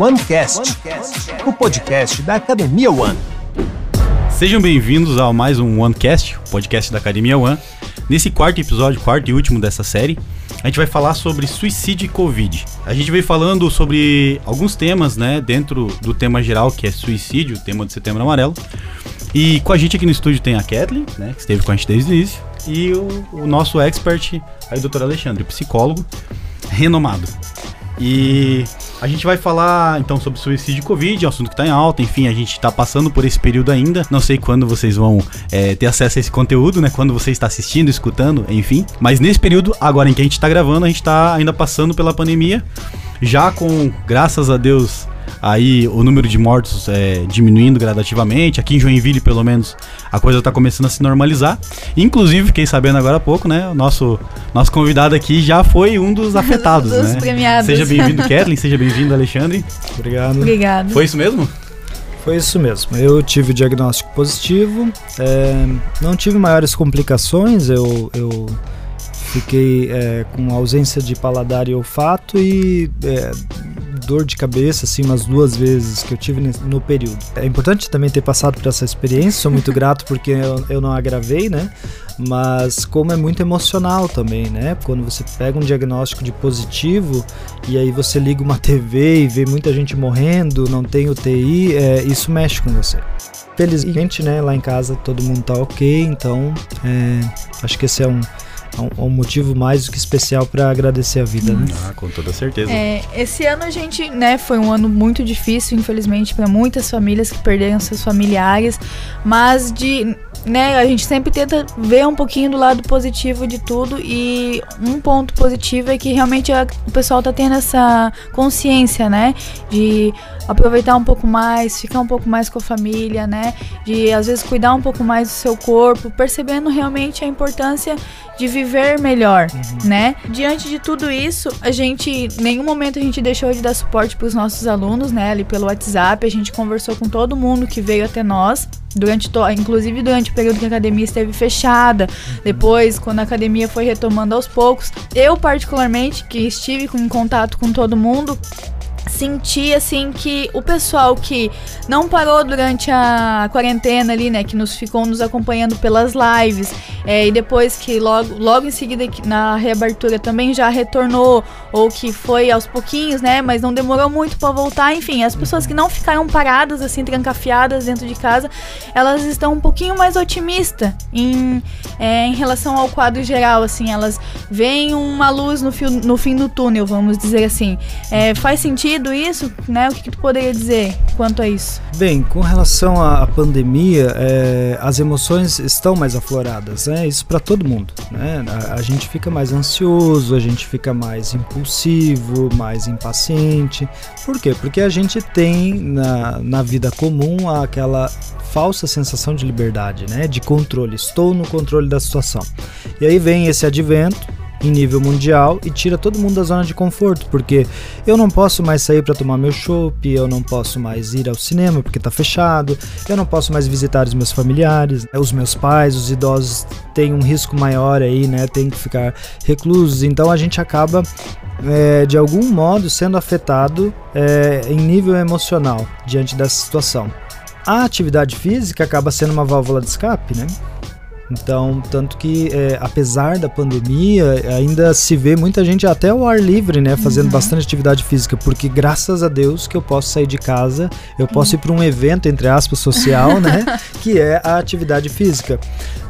OneCast, o podcast da Academia One. Sejam bem-vindos a mais um OneCast, o podcast da Academia One. Nesse quarto episódio, quarto e último dessa série, a gente vai falar sobre suicídio e Covid. A gente veio falando sobre alguns temas, né, dentro do tema geral que é suicídio, tema de Setembro Amarelo. E com a gente aqui no estúdio tem a Kathleen, né, que esteve com a gente desde o início, e o, o nosso expert, aí, o Dr. Alexandre, psicólogo renomado. E a gente vai falar então sobre suicídio e Covid, é um assunto que está em alta, enfim, a gente está passando por esse período ainda. Não sei quando vocês vão é, ter acesso a esse conteúdo, né? Quando você está assistindo, escutando, enfim. Mas nesse período, agora em que a gente está gravando, a gente está ainda passando pela pandemia. Já com, graças a Deus, aí o número de mortos é, diminuindo gradativamente. Aqui em Joinville, pelo menos, a coisa está começando a se normalizar. Inclusive, fiquei sabendo agora há pouco, né? O nosso, nosso convidado aqui já foi um dos afetados, dos né? premiados. Seja bem-vindo, Kathleen. Seja bem-vindo, Alexandre. Obrigado. Obrigado. Foi isso mesmo? Foi isso mesmo. Eu tive o diagnóstico positivo, é, não tive maiores complicações, eu, eu fiquei é, com ausência de paladar e olfato e é, dor de cabeça, assim, umas duas vezes que eu tive no período. É importante também ter passado por essa experiência, sou muito grato porque eu, eu não agravei, né? Mas como é muito emocional também, né? Quando você pega um diagnóstico de positivo e aí você liga uma TV e vê muita gente morrendo, não tem UTI, é, isso mexe com você. Felizmente, né, lá em casa todo mundo tá ok, então é, acho que esse é um um, um, motivo mais do que especial para agradecer a vida, né? Ah, com toda certeza. É, esse ano a gente, né, foi um ano muito difícil, infelizmente, para muitas famílias que perderam seus familiares, mas de né, a gente sempre tenta ver um pouquinho do lado positivo de tudo e um ponto positivo é que realmente a, o pessoal tá tendo essa consciência, né, de aproveitar um pouco mais, ficar um pouco mais com a família, né, de às vezes cuidar um pouco mais do seu corpo, percebendo realmente a importância de viver melhor, uhum. né? Diante de tudo isso, a gente, em nenhum momento a gente deixou de dar suporte para os nossos alunos, né? Ali pelo WhatsApp, a gente conversou com todo mundo que veio até nós durante inclusive durante o período que a academia esteve fechada, depois quando a academia foi retomando aos poucos, eu particularmente que estive em contato com todo mundo, senti assim que o pessoal que não parou durante a quarentena ali, né, que nos ficou nos acompanhando pelas lives, é, e depois que logo, logo em seguida na reabertura também já retornou, ou que foi aos pouquinhos, né, mas não demorou muito para voltar, enfim, as pessoas que não ficaram paradas assim, trancafiadas dentro de casa, elas estão um pouquinho mais otimistas em, é, em relação ao quadro geral, assim, elas veem uma luz no, fio, no fim do túnel, vamos dizer assim. É, faz sentido sentido isso, né? O que, que tu poderia dizer quanto a isso? Bem, com relação à pandemia, é, as emoções estão mais afloradas, né? Isso para todo mundo, né? A, a, gente fica mais ansioso, a gente fica mais impulsivo, mais impaciente. Por quê? Porque a gente tem na, na vida comum aquela falsa sensação de liberdade, né? De controle. Estou no controle da situação. E aí vem esse advento em nível mundial e tira todo mundo da zona de conforto, porque eu não posso mais sair para tomar meu chopp, eu não posso mais ir ao cinema porque está fechado, eu não posso mais visitar os meus familiares, né, os meus pais, os idosos têm um risco maior aí, né? Tem que ficar reclusos, então a gente acaba é, de algum modo sendo afetado é, em nível emocional diante dessa situação. A atividade física acaba sendo uma válvula de escape, né? Então, tanto que, é, apesar da pandemia, ainda se vê muita gente até ao ar livre, né? Fazendo uhum. bastante atividade física, porque graças a Deus que eu posso sair de casa, eu posso uhum. ir para um evento, entre aspas, social, né? que é a atividade física.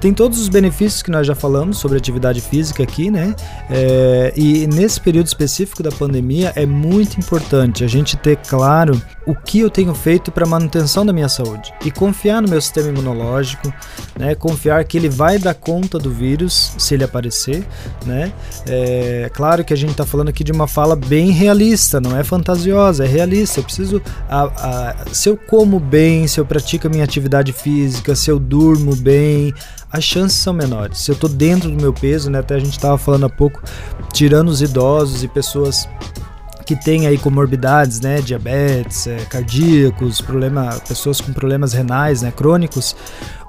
Tem todos os benefícios que nós já falamos sobre atividade física aqui, né? É, e nesse período específico da pandemia é muito importante a gente ter claro o que eu tenho feito para manutenção da minha saúde e confiar no meu sistema imunológico, né? Confiar que ele vai dar conta do vírus se ele aparecer, né? É claro que a gente está falando aqui de uma fala bem realista, não é fantasiosa, é realista. Eu preciso, a, a, se eu como bem, se eu pratico a minha atividade física, se eu durmo bem, as chances são menores. Se eu estou dentro do meu peso, né? Até a gente estava falando há pouco, tirando os idosos e pessoas que têm aí comorbidades, né, diabetes, é, cardíacos, problema, pessoas com problemas renais, né, crônicos,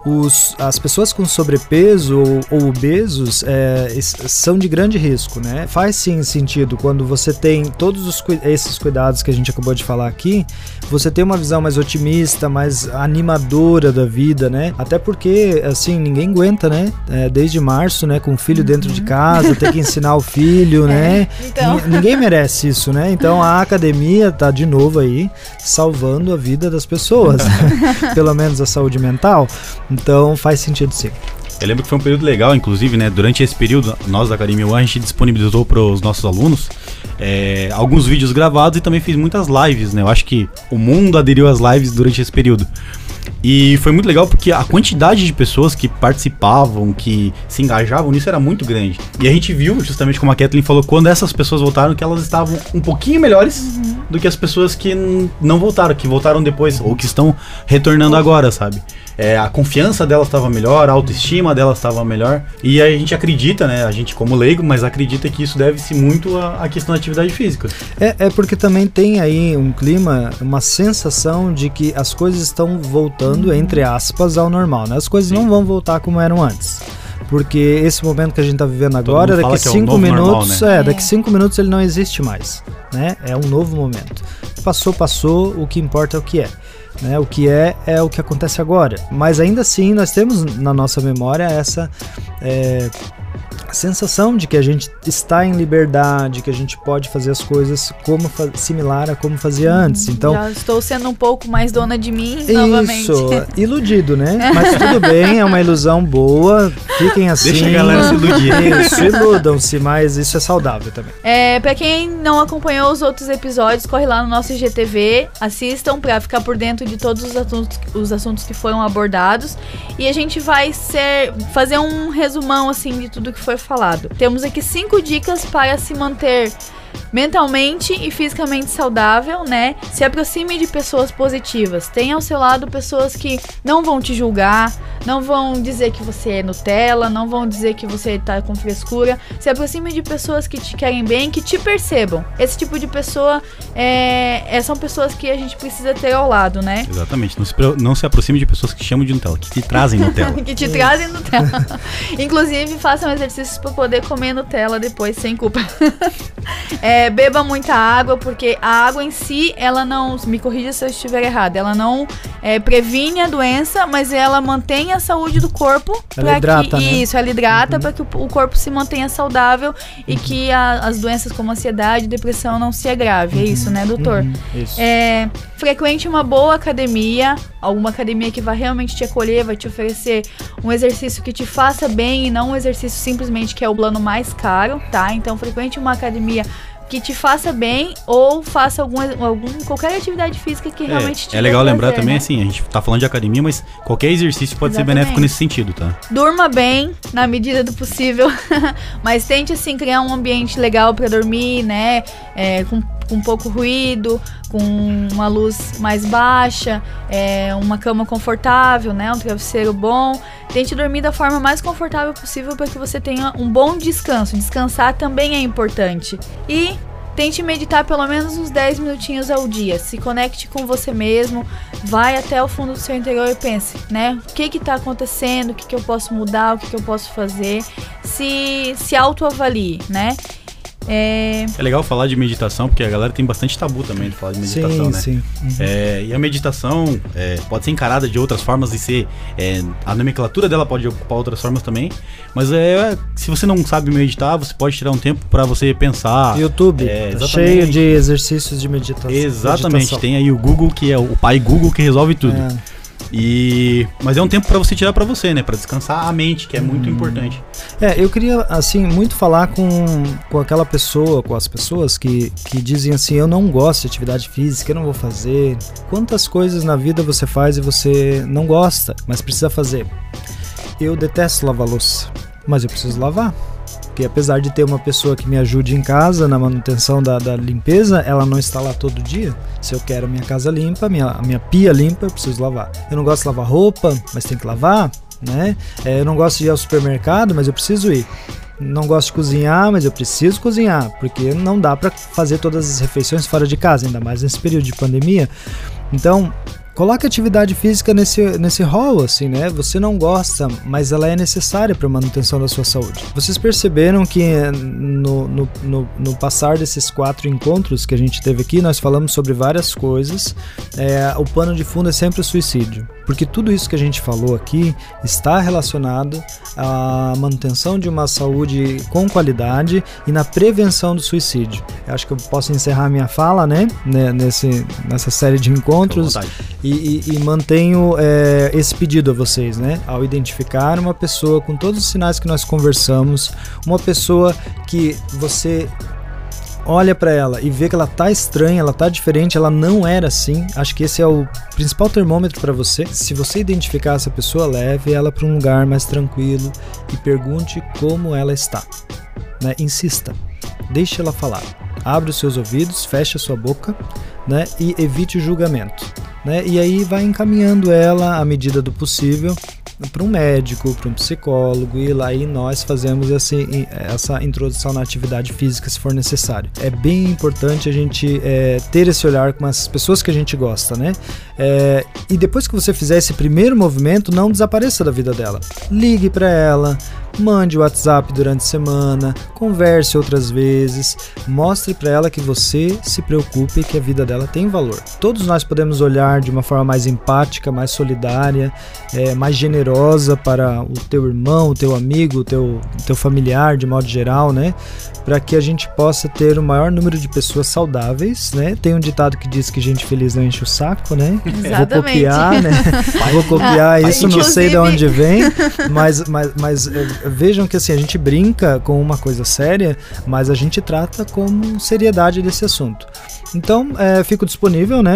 os, as pessoas com sobrepeso ou, ou obesos é, são de grande risco, né? Faz sim sentido quando você tem todos os, esses cuidados que a gente acabou de falar aqui, você tem uma visão mais otimista, mais animadora da vida, né? Até porque, assim, ninguém aguenta, né? É, desde março, né? Com o filho uhum. dentro de casa, ter que ensinar o filho, é, né? Então. Ninguém merece isso, né? Então a academia tá de novo aí salvando a vida das pessoas, pelo menos a saúde mental. Então faz sentido sim. Eu lembro que foi um período legal, inclusive, né? Durante esse período, nós da Academia One, a gente disponibilizou para os nossos alunos é, alguns vídeos gravados e também fez muitas lives, né? Eu acho que o mundo aderiu às lives durante esse período. E foi muito legal porque a quantidade de pessoas que participavam, que se engajavam nisso era muito grande. E a gente viu, justamente como a Kathleen falou, quando essas pessoas voltaram, que elas estavam um pouquinho melhores uhum. do que as pessoas que não voltaram, que voltaram depois, ou que estão retornando agora, sabe? É, a confiança delas estava melhor, a autoestima delas estava melhor. E a gente acredita, né? A gente como leigo, mas acredita que isso deve-se muito à, à, questão da atividade física. É, é porque também tem aí um clima, uma sensação de que as coisas estão voltando, entre aspas, ao normal, né? As coisas Sim. não vão voltar como eram antes porque esse momento que a gente está vivendo agora, daqui cinco é um minutos, normal, né? é, daqui cinco minutos ele não existe mais, né? É um novo momento. Passou, passou, o que importa é o que é. Né? O que é, é o que acontece agora. Mas ainda assim, nós temos na nossa memória essa é, sensação de que a gente está em liberdade, que a gente pode fazer as coisas como similar a como fazia antes. Então, já estou sendo um pouco mais dona de mim isso, novamente. Isso, iludido, né? Mas tudo bem, é uma ilusão boa. Fiquem assim. Deixa a galera se iludir. Isso, iludam-se, mas isso é saudável também. É, para quem não acompanhou os outros episódios, corre lá no nosso IGTV, assistam para ficar por dentro de todos os assuntos, os assuntos que foram abordados e a gente vai ser fazer um resumão assim de tudo que foi falado. Temos aqui cinco dicas para se manter mentalmente e fisicamente saudável, né? Se aproxime de pessoas positivas. Tenha ao seu lado pessoas que não vão te julgar, não vão dizer que você é Nutella, não vão dizer que você tá com frescura. Se aproxime de pessoas que te querem bem, que te percebam. Esse tipo de pessoa é, é são pessoas que a gente precisa ter ao lado, né? Exatamente. Não se, não se aproxime de pessoas que chamam de Nutella, que te trazem Nutella. que te trazem Nutella. Inclusive, façam exercícios para poder comer Nutella depois sem culpa. é, beba muita água, porque a água em si, ela não. Me corrija se eu estiver errado. Ela não é, previne a doença, mas ela mantém a saúde do corpo. Ela hidrata, que, né? Isso, ela hidrata uhum. para que o, o, corpo se mantenha saudável e que a, as doenças como ansiedade e depressão não se agrave. Uhum. É isso, né, doutor? Uhum. Isso. É, frequente uma boa academia, alguma academia que vai realmente te acolher, vai te oferecer um exercício que te faça bem e não um exercício simplesmente que é o plano mais caro, tá? Então, frequente uma academia que te faça bem ou faça algum, algum qualquer atividade física que é, realmente te É legal lembrar também, né? assim, a gente tá falando de academia, mas qualquer exercício pode Exatamente. ser benéfico nesse sentido, tá? Durma bem, na medida do possível, mas tente, assim, criar um ambiente legal para dormir, né? É, com com pouco ruído, com uma luz mais baixa, é, uma cama confortável, né, um travesseiro bom. Tente dormir da forma mais confortável possível para que você tenha um bom descanso. Descansar também é importante. E Tente meditar pelo menos uns 10 minutinhos ao dia. Se conecte com você mesmo, vai até o fundo do seu interior e pense, né? O que que tá acontecendo? O que que eu posso mudar? O que que eu posso fazer? Se se autoavalie, né? É... é legal falar de meditação, porque a galera tem bastante tabu também de falar de meditação, sim, né? Sim. Uhum. É, e a meditação é, pode ser encarada de outras formas e ser. É, a nomenclatura dela pode ocupar outras formas também. Mas é, se você não sabe meditar, você pode tirar um tempo para você pensar. YouTube, é, tá cheio de exercícios de meditação. Exatamente, meditação. tem aí o Google, que é o pai Google que resolve tudo. É. E mas é um tempo para você tirar para você, né, para descansar a mente, que é muito hum. importante. É, eu queria assim muito falar com, com aquela pessoa, com as pessoas que, que dizem assim, eu não gosto de atividade física, eu não vou fazer. Quantas coisas na vida você faz e você não gosta, mas precisa fazer? Eu detesto lavar louça, mas eu preciso lavar. Porque apesar de ter uma pessoa que me ajude em casa na manutenção da, da limpeza, ela não está lá todo dia. Se eu quero a minha casa limpa, minha, minha pia limpa, eu preciso lavar. Eu não gosto de lavar roupa, mas tem que lavar, né? É, eu não gosto de ir ao supermercado, mas eu preciso ir. Não gosto de cozinhar, mas eu preciso cozinhar, porque não dá para fazer todas as refeições fora de casa, ainda mais nesse período de pandemia. Então, coloque atividade física nesse, nesse rol, assim, né? Você não gosta, mas ela é necessária para a manutenção da sua saúde. Vocês perceberam que no, no, no, no, passar desses quatro encontros que a gente teve aqui, nós falamos sobre várias coisas. É, o pano de fundo é sempre o suicídio, porque tudo isso que a gente falou aqui está relacionado à manutenção de uma saúde com qualidade e na prevenção do suicídio. Eu acho que eu posso encerrar minha fala, né? Nesse, nessa série de encontros e, e, e mantenho é, esse pedido a vocês, né? Ao identificar uma pessoa com todos os sinais que nós conversamos, uma pessoa que você olha para ela e vê que ela tá estranha, ela tá diferente, ela não era assim. Acho que esse é o principal termômetro para você. Se você identificar essa pessoa, leve ela para um lugar mais tranquilo e pergunte como ela está. Né? Insista. Deixe ela falar. Abra os seus ouvidos, feche a sua boca, né? E evite o julgamento né? E aí vai encaminhando ela à medida do possível para um médico, para um psicólogo e lá e nós fazemos essa introdução na atividade física se for necessário. É bem importante a gente é, ter esse olhar com as pessoas que a gente gosta, né? É, e depois que você fizer esse primeiro movimento, não desapareça da vida dela. Ligue para ela, mande o WhatsApp durante a semana, converse outras vezes, mostre para ela que você se preocupe e que a vida dela tem valor. Todos nós podemos olhar de uma forma mais empática, mais solidária, é, mais generosa para o teu irmão, o teu amigo, o teu, o teu familiar, de modo geral, né? Para que a gente possa ter o maior número de pessoas saudáveis, né? Tem um ditado que diz que gente feliz não enche o saco, né? Exatamente. Vou copiar, né? Vou copiar ah, isso, não sei de onde vem, mas, mas, mas vejam que assim, a gente brinca com uma coisa séria, mas a gente trata com seriedade desse assunto. Então, é, fico disponível, né?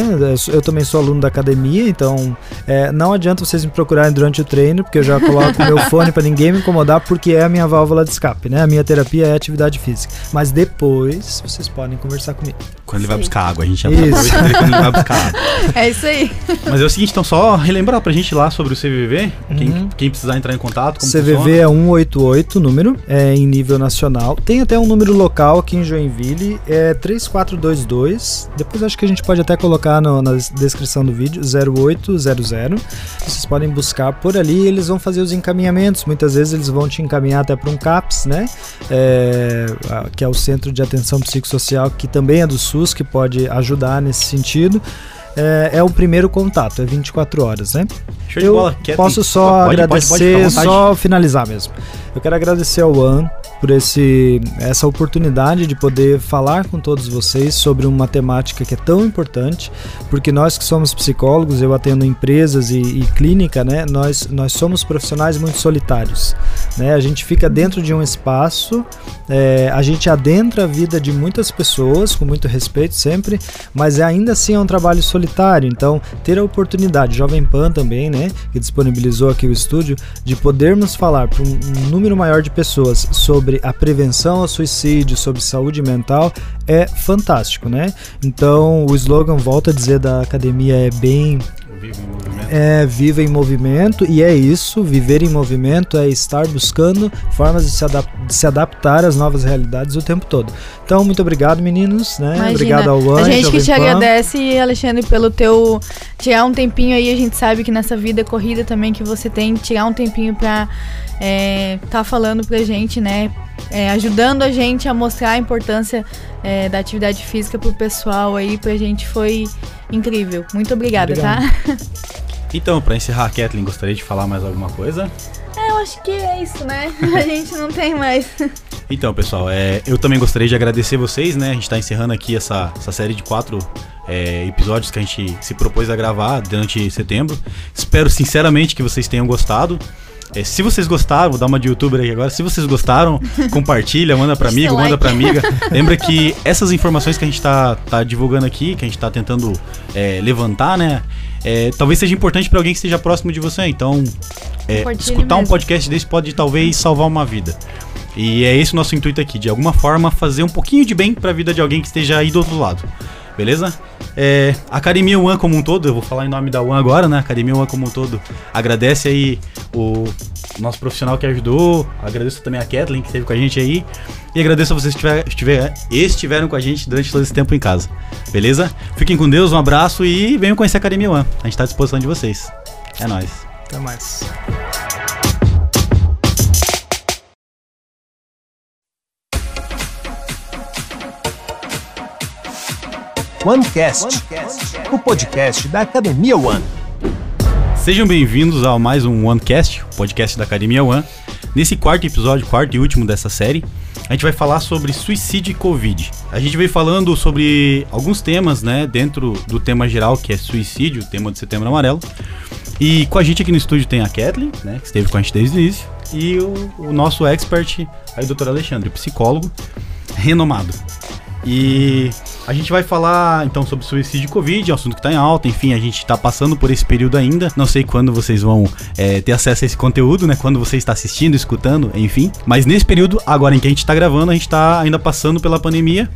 Eu também sou aluno da academia, então é, não adianta vocês me procurarem durante o treino, porque eu já coloco meu fone para ninguém me incomodar, porque é a minha válvula de escape, né? A minha terapia é atividade física. Mas depois vocês podem conversar comigo. Quando ele vai buscar água, a gente já isso. quando ele vai buscar água. É isso aí. Mas é o seguinte, então só relembrar pra gente lá sobre o CVV, uhum. quem, quem, precisar entrar em contato, como CVV funciona. é 188 número, é em nível nacional. Tem até um número local aqui em Joinville, é 3422. Depois acho que a gente pode até colocar no, na descrição do vídeo, 0800. Vocês podem buscar por ali eles vão fazer os encaminhamentos. Muitas vezes eles vão te encaminhar até para um CAPS, né? É, que é o Centro de Atenção Psicossocial, que também é do SUS, que pode ajudar nesse sentido é, é, o primeiro contato, é 24 horas, né? Show eu bola. posso só pode, agradecer, pode, pode, só finalizar mesmo. Eu quero agradecer ao One por esse, essa oportunidade de poder falar com todos vocês sobre uma temática que é tão importante, porque nós que somos psicólogos, eu atendo empresas e, e clínica, né? Nós, nós somos profissionais muito solitários, né? A gente fica dentro de um espaço, é, a gente adentra a vida de muitas pessoas, com muito respeito sempre, mas ainda assim é um trabalho solitário Então, ter a oportunidade, Jovem Pan também, né, que disponibilizou aqui o estúdio, de podermos falar para um número maior de pessoas sobre a prevenção ao suicídio, sobre saúde mental, é fantástico, né? Então, o slogan, volta a dizer, da academia é bem Viva em movimento. É, viva em movimento, e é isso, viver em movimento é estar buscando formas de se, adap de se adaptar às novas realidades o tempo todo. Então, muito obrigado, meninos, né? Imagina, obrigado ao Anjo, A gente que te agradece, Alexandre, pelo teu tirar um tempinho aí, a gente sabe que nessa vida corrida também que você tem, tirar um tempinho pra é, tá falando pra gente, né? É, ajudando a gente a mostrar a importância é, da atividade física pro pessoal aí, pra gente foi incrível. Muito obrigada, tá? Obrigado. tá? Então, para encerrar, Kathleen, gostaria de falar mais alguma coisa? É, eu acho que é isso, né? A gente não tem mais. Então, pessoal, é, eu também gostaria de agradecer vocês, né? A gente está encerrando aqui essa, essa série de quatro é, episódios que a gente se propôs a gravar durante setembro. Espero sinceramente que vocês tenham gostado. É, se vocês gostaram, vou dar uma de youtuber aqui agora. Se vocês gostaram, compartilha, manda pra amigo, manda pra amiga. Lembra que essas informações que a gente tá, tá divulgando aqui, que a gente tá tentando é, levantar, né? É, talvez seja importante para alguém que esteja próximo de você. Então, é, escutar mesmo. um podcast desse pode talvez salvar uma vida. E é esse o nosso intuito aqui, de alguma forma fazer um pouquinho de bem para a vida de alguém que esteja aí do outro lado. Beleza? É, a Academia One como um todo, eu vou falar em nome da One agora, né? A Academia One como um todo agradece aí o nosso profissional que ajudou, agradeço também a Kathleen que esteve com a gente aí e agradeço a vocês que estiver, estiver, estiveram com a gente durante todo esse tempo em casa, beleza? Fiquem com Deus, um abraço e venham conhecer a Academia One, a gente está à disposição de vocês. É nóis. Até mais. OneCast, o podcast da Academia One. Sejam bem-vindos a mais um OneCast, o podcast da Academia One. Nesse quarto episódio, quarto e último dessa série, a gente vai falar sobre suicídio e Covid. A gente veio falando sobre alguns temas, né, dentro do tema geral que é suicídio, tema de Setembro Amarelo. E com a gente aqui no estúdio tem a Kathleen, né, que esteve com a gente desde o início, e o, o nosso expert, aí, o Dr. Alexandre, psicólogo renomado. E a gente vai falar então sobre suicídio e Covid, assunto que está em alta, enfim, a gente está passando por esse período ainda. Não sei quando vocês vão é, ter acesso a esse conteúdo, né? Quando você está assistindo, escutando, enfim. Mas nesse período, agora em que a gente está gravando, a gente está ainda passando pela pandemia,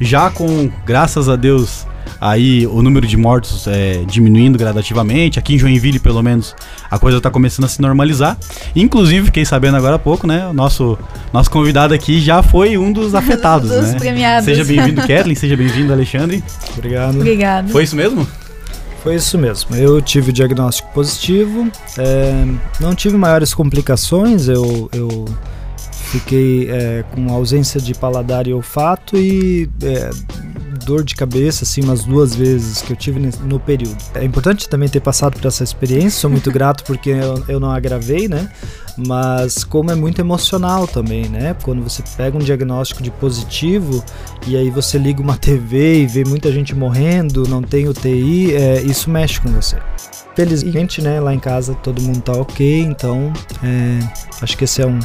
já com, graças a Deus, aí o número de mortos é, diminuindo gradativamente. Aqui em Joinville, pelo menos, a coisa está começando a se normalizar. Inclusive, fiquei sabendo agora há pouco, né? O nosso, nosso convidado aqui já foi um dos afetados, dos né? premiados. Seja bem-vindo, Kathleen. Seja bem-vindo, Alexandre. Obrigado. Obrigado. Foi isso mesmo? Foi isso mesmo. Eu tive o diagnóstico positivo, é, não tive maiores complicações, eu, eu fiquei é, com ausência de paladar e olfato e é, dor de cabeça, assim, umas duas vezes que eu tive no período. É importante também ter passado por essa experiência, sou muito grato porque eu, eu não agravei, né? Mas como é muito emocional também, né? Quando você pega um diagnóstico de positivo e aí você liga uma TV e vê muita gente morrendo, não tem UTI, é, isso mexe com você. Felizmente, né, lá em casa todo mundo tá ok, então é, acho que esse é um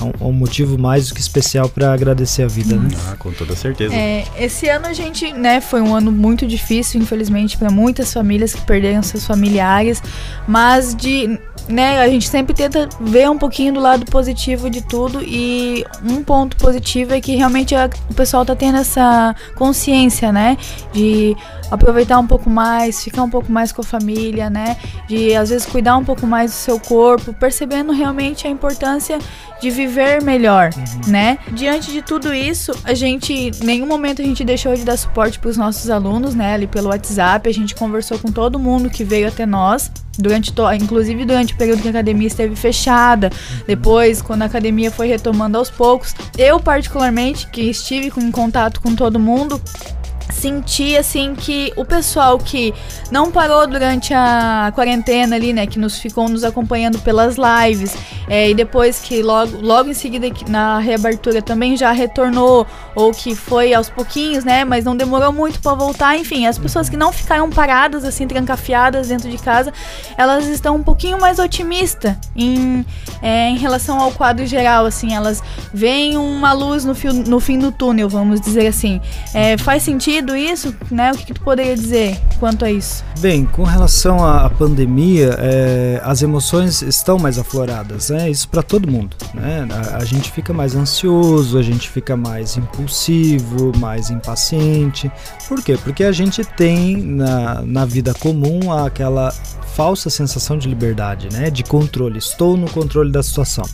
um, um, motivo mais do que especial para agradecer a vida, né? Ah, com toda certeza. É, esse ano a gente, né, foi um ano muito difícil, infelizmente, para muitas famílias que perderam seus familiares, mas de né, a gente sempre tenta ver um pouquinho do lado positivo de tudo e um ponto positivo é que realmente a, o pessoal tá tendo essa consciência, né, de aproveitar um pouco mais, ficar um pouco mais com a família, né, de às vezes cuidar um pouco mais do seu corpo, percebendo realmente a importância de viver melhor, uhum. né? Diante de tudo isso, a gente, em nenhum momento a gente deixou de dar suporte para os nossos alunos, né? Ali pelo WhatsApp, a gente conversou com todo mundo que veio até nós durante to inclusive durante o período que a academia esteve fechada, uhum. depois quando a academia foi retomando aos poucos, eu particularmente que estive em contato com todo mundo, senti assim que o pessoal que não parou durante a quarentena ali, né, que nos ficou nos acompanhando pelas lives, é, e depois que logo, logo em seguida na reabertura também já retornou, ou que foi aos pouquinhos, né, mas não demorou muito para voltar, enfim, as pessoas que não ficaram paradas assim, trancafiadas dentro de casa, elas estão um pouquinho mais otimistas em, é, em relação ao quadro geral, assim, elas veem uma luz no, fio, no fim do túnel, vamos dizer assim. É, faz sentido sentido isso, né? O que, que, tu poderia dizer quanto a isso? Bem, com relação à pandemia, é, as emoções estão mais afloradas, né? Isso para todo mundo, né? A, a, gente fica mais ansioso, a gente fica mais impulsivo, mais impaciente. Por quê? Porque a gente tem na, na vida comum aquela falsa sensação de liberdade, né? De controle. Estou no controle da situação.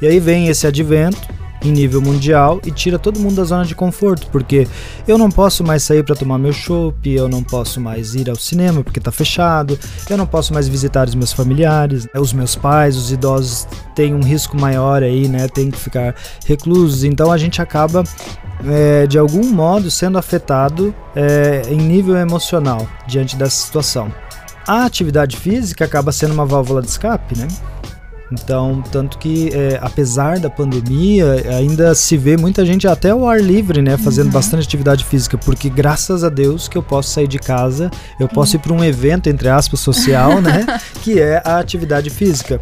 E aí vem esse advento em nível mundial e tira todo mundo da zona de conforto, porque eu não posso mais sair para tomar meu chopp, eu não posso mais ir ao cinema porque está fechado, eu não posso mais visitar os meus familiares, né, os meus pais, os idosos têm um risco maior aí, né? Tem que ficar reclusos, então a gente acaba é, de algum modo sendo afetado é, em nível emocional diante dessa situação. A atividade física acaba sendo uma válvula de escape, né? Então, tanto que, é, apesar da pandemia, ainda se vê muita gente até ao ar livre, né? Fazendo uhum. bastante atividade física, porque graças a Deus que eu posso sair de casa, eu posso uhum. ir para um evento, entre aspas, social, né? que é a atividade física.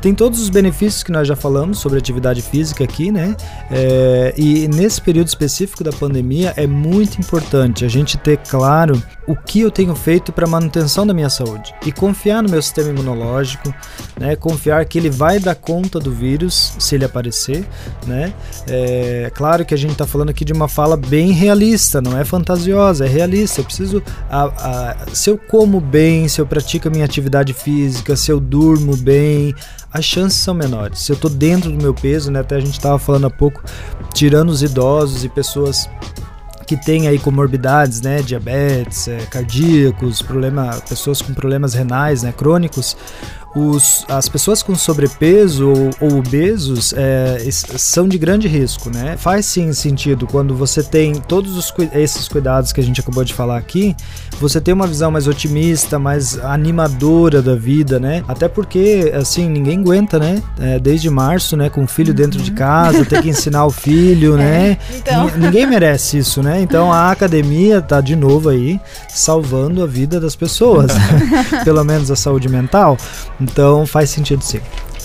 Tem todos os benefícios que nós já falamos sobre atividade física aqui, né? É, e nesse período específico da pandemia é muito importante a gente ter claro o que eu tenho feito para manutenção da minha saúde e confiar no meu sistema imunológico, né? Confiar que ele vai dar conta do vírus se ele aparecer, né? É claro que a gente está falando aqui de uma fala bem realista, não é fantasiosa, é realista. Eu preciso, a, a, se eu como bem, se eu pratico a minha atividade física, se eu durmo bem, as chances são menores. Se eu estou dentro do meu peso, né? Até a gente estava falando há pouco, tirando os idosos e pessoas que têm aí comorbidades, né, diabetes, é, cardíacos, problema, pessoas com problemas renais, né, crônicos, os, as pessoas com sobrepeso ou, ou obesos é, são de grande risco, né? Faz sim sentido quando você tem todos os, esses cuidados que a gente acabou de falar aqui, você tem uma visão mais otimista, mais animadora da vida, né? Até porque, assim, ninguém aguenta, né? É, desde março, né? Com o filho uhum. dentro de casa, ter que ensinar o filho, é, né? Então. Ninguém merece isso, né? Então a academia tá de novo aí salvando a vida das pessoas, pelo menos a saúde mental. Então faz sentido sim.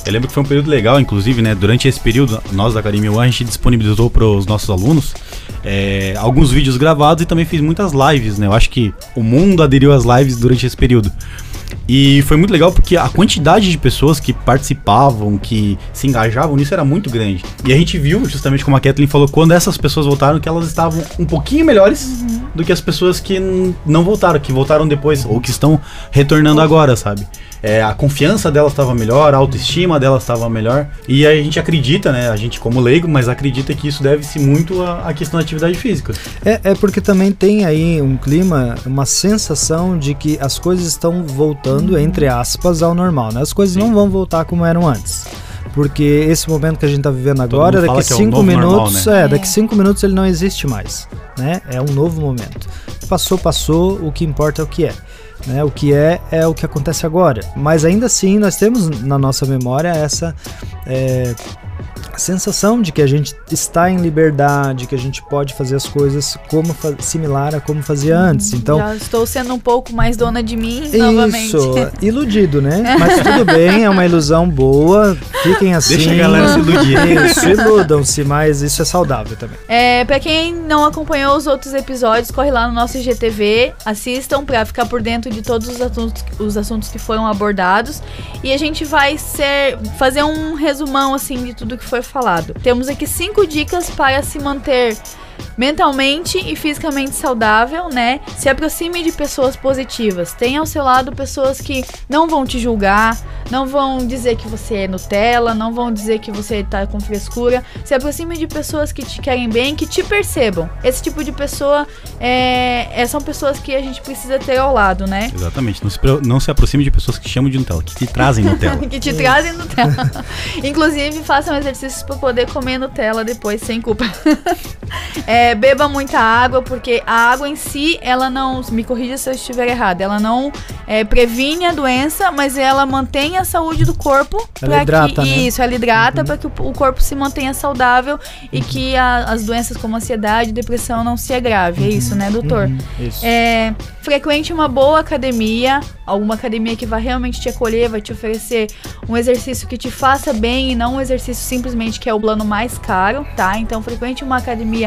Eu lembro que foi um período legal, inclusive, né? Durante esse período, nós da Academia One, a gente disponibilizou para os nossos alunos é, alguns vídeos gravados e também fez muitas lives, né? Eu acho que o mundo aderiu às lives durante esse período. E foi muito legal porque a quantidade de pessoas que participavam, que se engajavam nisso era muito grande. E a gente viu, justamente como a Kathleen falou, quando essas pessoas voltaram, que elas estavam um pouquinho melhores uhum. do que as pessoas que não voltaram, que voltaram depois, ou que estão retornando agora, sabe? É, a confiança dela estava melhor, a autoestima dela estava melhor. E a gente acredita, né? A gente como leigo, mas acredita que isso deve-se muito à, à, questão da atividade física. É, é porque também tem aí um clima, uma sensação de que as coisas estão voltando, entre aspas, ao normal, né? As coisas Sim. não vão voltar como eram antes porque esse momento que a gente está vivendo agora, daqui cinco é minutos, normal, né? é, daqui cinco minutos ele não existe mais, né? É um novo momento. Passou, passou. O que importa é o que é. Né? O que é, é o que acontece agora. Mas ainda assim, nós temos na nossa memória essa é, sensação de que a gente está em liberdade, que a gente pode fazer as coisas como similar a como fazia antes. Então, já estou sendo um pouco mais dona de mim isso, novamente. Isso, iludido, né? Mas tudo bem, é uma ilusão boa. Fiquem assim. Deixa a galera se iludir. Isso, iludam-se, mas isso é saudável também. É, para quem não acompanhou os outros episódios, corre lá no nosso IGTV, assistam para ficar por dentro de todos os assuntos, os assuntos que foram abordados e a gente vai ser fazer um resumão assim de tudo que foi falado. Temos aqui cinco dicas para se manter mentalmente e fisicamente saudável, né? Se aproxime de pessoas positivas. Tenha ao seu lado pessoas que não vão te julgar, não vão dizer que você é Nutella, não vão dizer que você tá com frescura. Se aproxime de pessoas que te querem bem, que te percebam. Esse tipo de pessoa é, é são pessoas que a gente precisa ter ao lado, né? Exatamente. Não se, não se aproxime de pessoas que chamam de Nutella, que te trazem Nutella. que te trazem Nutella. Inclusive, façam exercícios para poder comer Nutella depois sem culpa. é, beba muita água, porque a água em si, ela não. Me corrija se eu estiver errado. Ela não é, previne a doença, mas ela mantém a saúde do corpo. Ela hidrata, que, né? Isso, ela hidrata uhum. para que o, o, corpo se mantenha saudável e que a, as doenças como ansiedade e depressão não se agrave. É isso, né, doutor? Uhum. Isso. É, frequente uma boa academia, alguma academia que vai realmente te acolher, vai te oferecer um exercício que te faça bem e não um exercício simplesmente que é o plano mais caro, tá? Então, frequente uma academia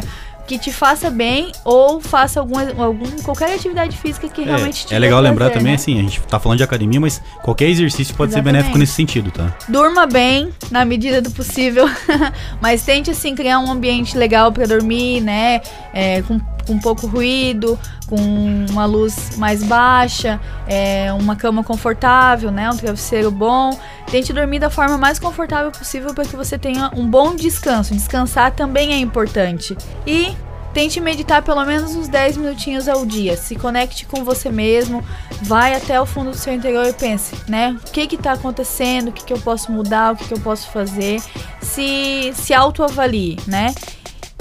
que te faça bem ou faça algum, algum qualquer atividade física que é, realmente te É legal prazer, lembrar também, né? assim, a gente tá falando de academia, mas qualquer exercício pode Exatamente. ser benéfico nesse sentido, tá? Durma bem, na medida do possível, mas tente, assim, criar um ambiente legal para dormir, né? É, com com pouco ruído, com uma luz mais baixa, é, uma cama confortável, né, um travesseiro bom. Tente dormir da forma mais confortável possível para que você tenha um bom descanso. Descansar também é importante. E Tente meditar pelo menos uns 10 minutinhos ao dia. Se conecte com você mesmo, vai até o fundo do seu interior e pense, né? O que está acontecendo? O que, que eu posso mudar? O que, que eu posso fazer? Se, se autoavalie, né?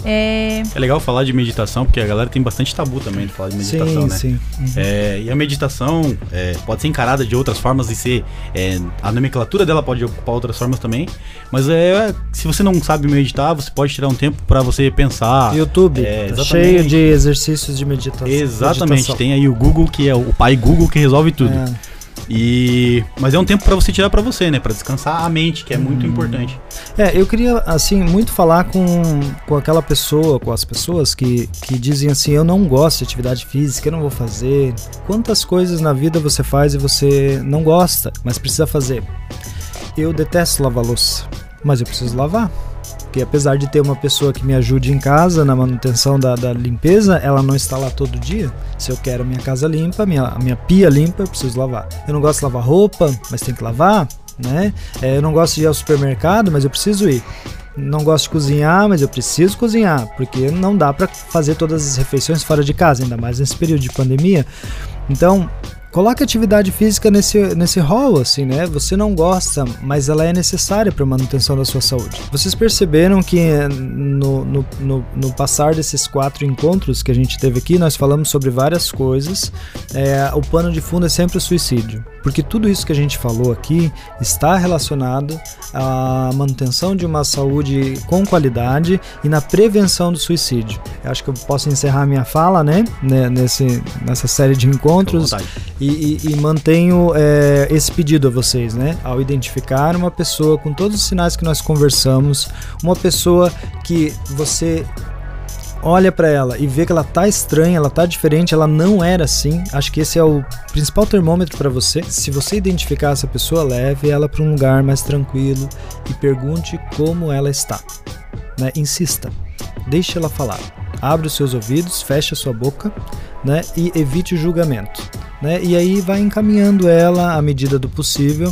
É... é legal falar de meditação, porque a galera tem bastante tabu também de falar de meditação, sim, né? Sim. Uhum. É, e a meditação é, pode ser encarada de outras formas e ser. É, a nomenclatura dela pode ocupar outras formas também. Mas é, se você não sabe meditar, você pode tirar um tempo para você pensar. YouTube, é, tá cheio de exercícios de meditação. Exatamente, meditação. tem aí o Google, que é o pai Google que resolve tudo. É. E mas é um tempo para você tirar para você, né, para descansar a mente, que é muito hum. importante. É, eu queria assim muito falar com, com aquela pessoa, com as pessoas que, que dizem assim, eu não gosto de atividade física, eu não vou fazer. Quantas coisas na vida você faz e você não gosta, mas precisa fazer? eu detesto lavar louça, mas eu preciso lavar. Porque apesar de ter uma pessoa que me ajude em casa na manutenção da, da limpeza, ela não está lá todo dia. Se eu quero minha casa limpa, minha, minha pia limpa, eu preciso lavar. Eu não gosto de lavar roupa, mas tem que lavar, né? É, eu não gosto de ir ao supermercado, mas eu preciso ir não gosto de cozinhar, mas eu preciso cozinhar, porque não dá para fazer todas as refeições fora de casa, ainda mais nesse período de pandemia. Então, Coloque atividade física nesse, nesse rol, assim, né? Você não gosta, mas ela é necessária para a manutenção da sua saúde. Vocês perceberam que no, no, no, no, passar desses quatro encontros que a gente teve aqui, nós falamos sobre várias coisas. É, o pano de fundo é sempre o suicídio, porque tudo isso que a gente falou aqui está relacionado à manutenção de uma saúde com qualidade e na prevenção do suicídio. Eu acho que eu posso encerrar minha fala, né? Nesse, nessa série de encontros. E e, e, e mantenho é, esse pedido a vocês, né? Ao identificar uma pessoa com todos os sinais que nós conversamos, uma pessoa que você olha para ela e vê que ela tá estranha, ela tá diferente, ela não era assim. Acho que esse é o principal termômetro para você. Se você identificar essa pessoa, leve ela para um lugar mais tranquilo e pergunte como ela está. Né? Insista, deixe ela falar. Abra os seus ouvidos, feche a sua boca né? e evite o julgamento né? E aí vai encaminhando ela à medida do possível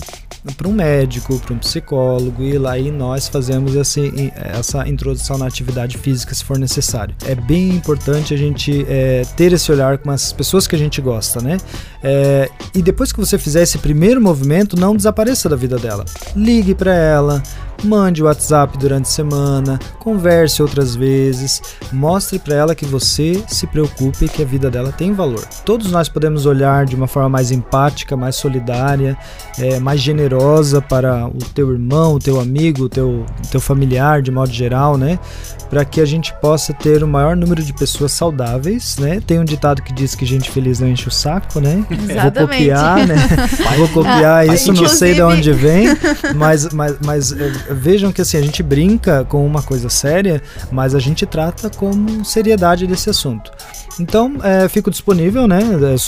para um médico, para um psicólogo e lá e nós fazemos esse, essa introdução na atividade física se for necessário. É bem importante a gente é, ter esse olhar com as pessoas que a gente gosta, né? É, e depois que você fizer esse primeiro movimento, não desapareça da vida dela. Ligue para ela, mande o WhatsApp durante a semana, converse outras vezes, mostre para ela que você se preocupe e que a vida dela tem valor. Todos nós podemos olhar de uma forma mais empática, mais solidária, é, mais generosa para o teu irmão, o teu amigo, o teu, o teu familiar, de modo geral, né? Para que a gente possa ter o maior número de pessoas saudáveis, né? Tem um ditado que diz que gente feliz não enche o saco, né? Exatamente. Vou copiar, né? Vou copiar ah, isso, não sei de onde vem, mas, mas, mas vejam que assim, a gente brinca com uma coisa séria, mas a gente trata com seriedade desse assunto. Então, é, fico disponível, né?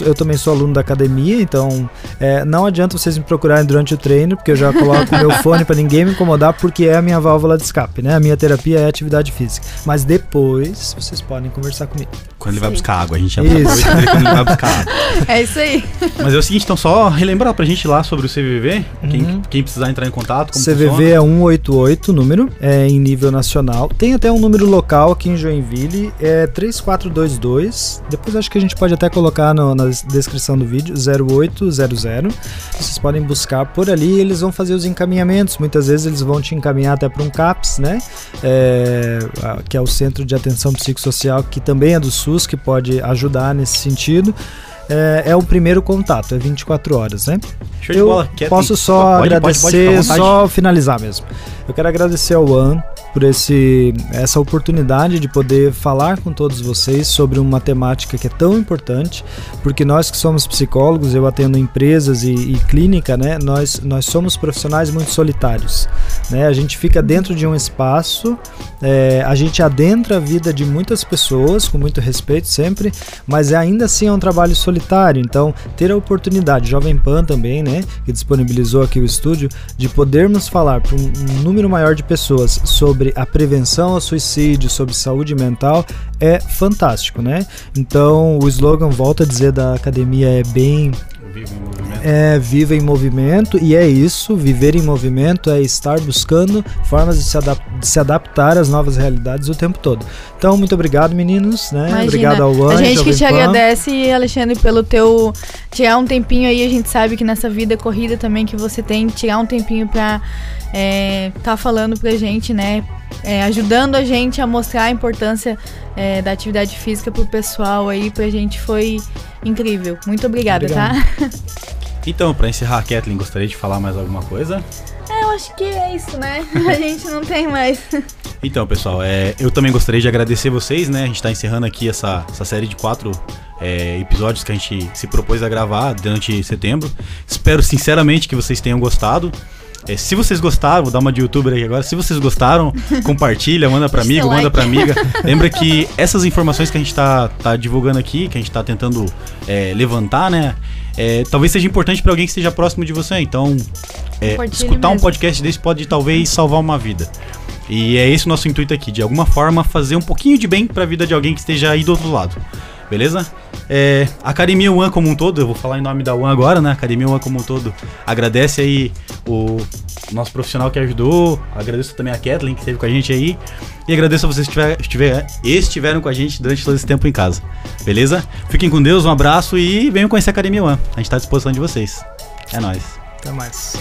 Eu também sou aluno da academia, então é, não adianta vocês me procurarem durante o treino, porque eu já coloco meu fone para ninguém me incomodar, porque é a minha válvula de escape, né? A minha terapia é atividade física. Mas depois vocês podem conversar comigo. Quando ele vai buscar água, a gente já isso. quando ele vai buscar água. É isso aí. Mas é o seguinte, então só relembrar pra gente lá sobre o CVV, uhum. quem, quem, precisar entrar em contato, como CVV funciona. é 188 número, é em nível nacional. Tem até um número local aqui em Joinville, é 3422 depois acho que a gente pode até colocar no, na descrição do vídeo, 0800. Vocês podem buscar por ali eles vão fazer os encaminhamentos. Muitas vezes eles vão te encaminhar até para um CAPS, né? É, que é o Centro de Atenção Psicossocial, que também é do SUS, que pode ajudar nesse sentido. É, é, o primeiro contato, é 24 horas, né? Show Eu bola. posso só pode, agradecer, pode, pode, só finalizar mesmo. Eu quero agradecer ao One por esse, essa oportunidade de poder falar com todos vocês sobre uma temática que é tão importante, porque nós que somos psicólogos, eu atendo empresas e, e clínica, né? Nós, nós somos profissionais muito solitários, né? A gente fica dentro de um espaço, é, a gente adentra a vida de muitas pessoas com muito respeito sempre, mas ainda assim é um trabalho solitário. Então, ter a oportunidade, Jovem Pan também, né? Que disponibilizou aqui o estúdio, de podermos falar para um, um número maior de pessoas sobre a prevenção ao suicídio, sobre saúde mental, é fantástico, né? Então, o slogan, volta a dizer, da academia é bem Viva em movimento. É, viva em movimento, e é isso, viver em movimento é estar buscando formas de se, adap de se adaptar às novas realidades o tempo todo. Então, muito obrigado, meninos, né? Imagina, obrigado ao Anjo. A gente que te agradece, Alexandre, pelo teu tirar um tempinho aí, a gente sabe que nessa vida corrida também que você tem, tirar um tempinho pra é, tá falando pra gente, né? É, ajudando a gente a mostrar a importância é, da atividade física pro pessoal aí, pra gente foi incrível. Muito obrigada, Obrigado. tá? Então, para encerrar, Kathleen, gostaria de falar mais alguma coisa? É, eu acho que é isso, né? A gente não tem mais. Então, pessoal, é, eu também gostaria de agradecer vocês, né? A gente está encerrando aqui essa, essa série de quatro é, episódios que a gente se propôs a gravar durante setembro. Espero sinceramente que vocês tenham gostado. É, se vocês gostaram, vou dar uma de youtuber aí agora. Se vocês gostaram, compartilha, manda pra amigo, manda pra amiga. Lembra que essas informações que a gente tá, tá divulgando aqui, que a gente tá tentando é, levantar, né? É, talvez seja importante para alguém que esteja próximo de você. Então, é, escutar mesmo. um podcast desse pode talvez salvar uma vida. E é esse o nosso intuito aqui, de alguma forma fazer um pouquinho de bem para a vida de alguém que esteja aí do outro lado. Beleza? É, Academia One como um todo, eu vou falar em nome da One agora, né? Academia One como um todo agradece aí o nosso profissional que ajudou, agradeço também a Kathleen que esteve com a gente aí e agradeço a vocês que estiver, estiver, estiveram com a gente durante todo esse tempo em casa. Beleza? Fiquem com Deus, um abraço e venham conhecer a Academia One. A gente está à disposição de vocês. É nóis. Até mais.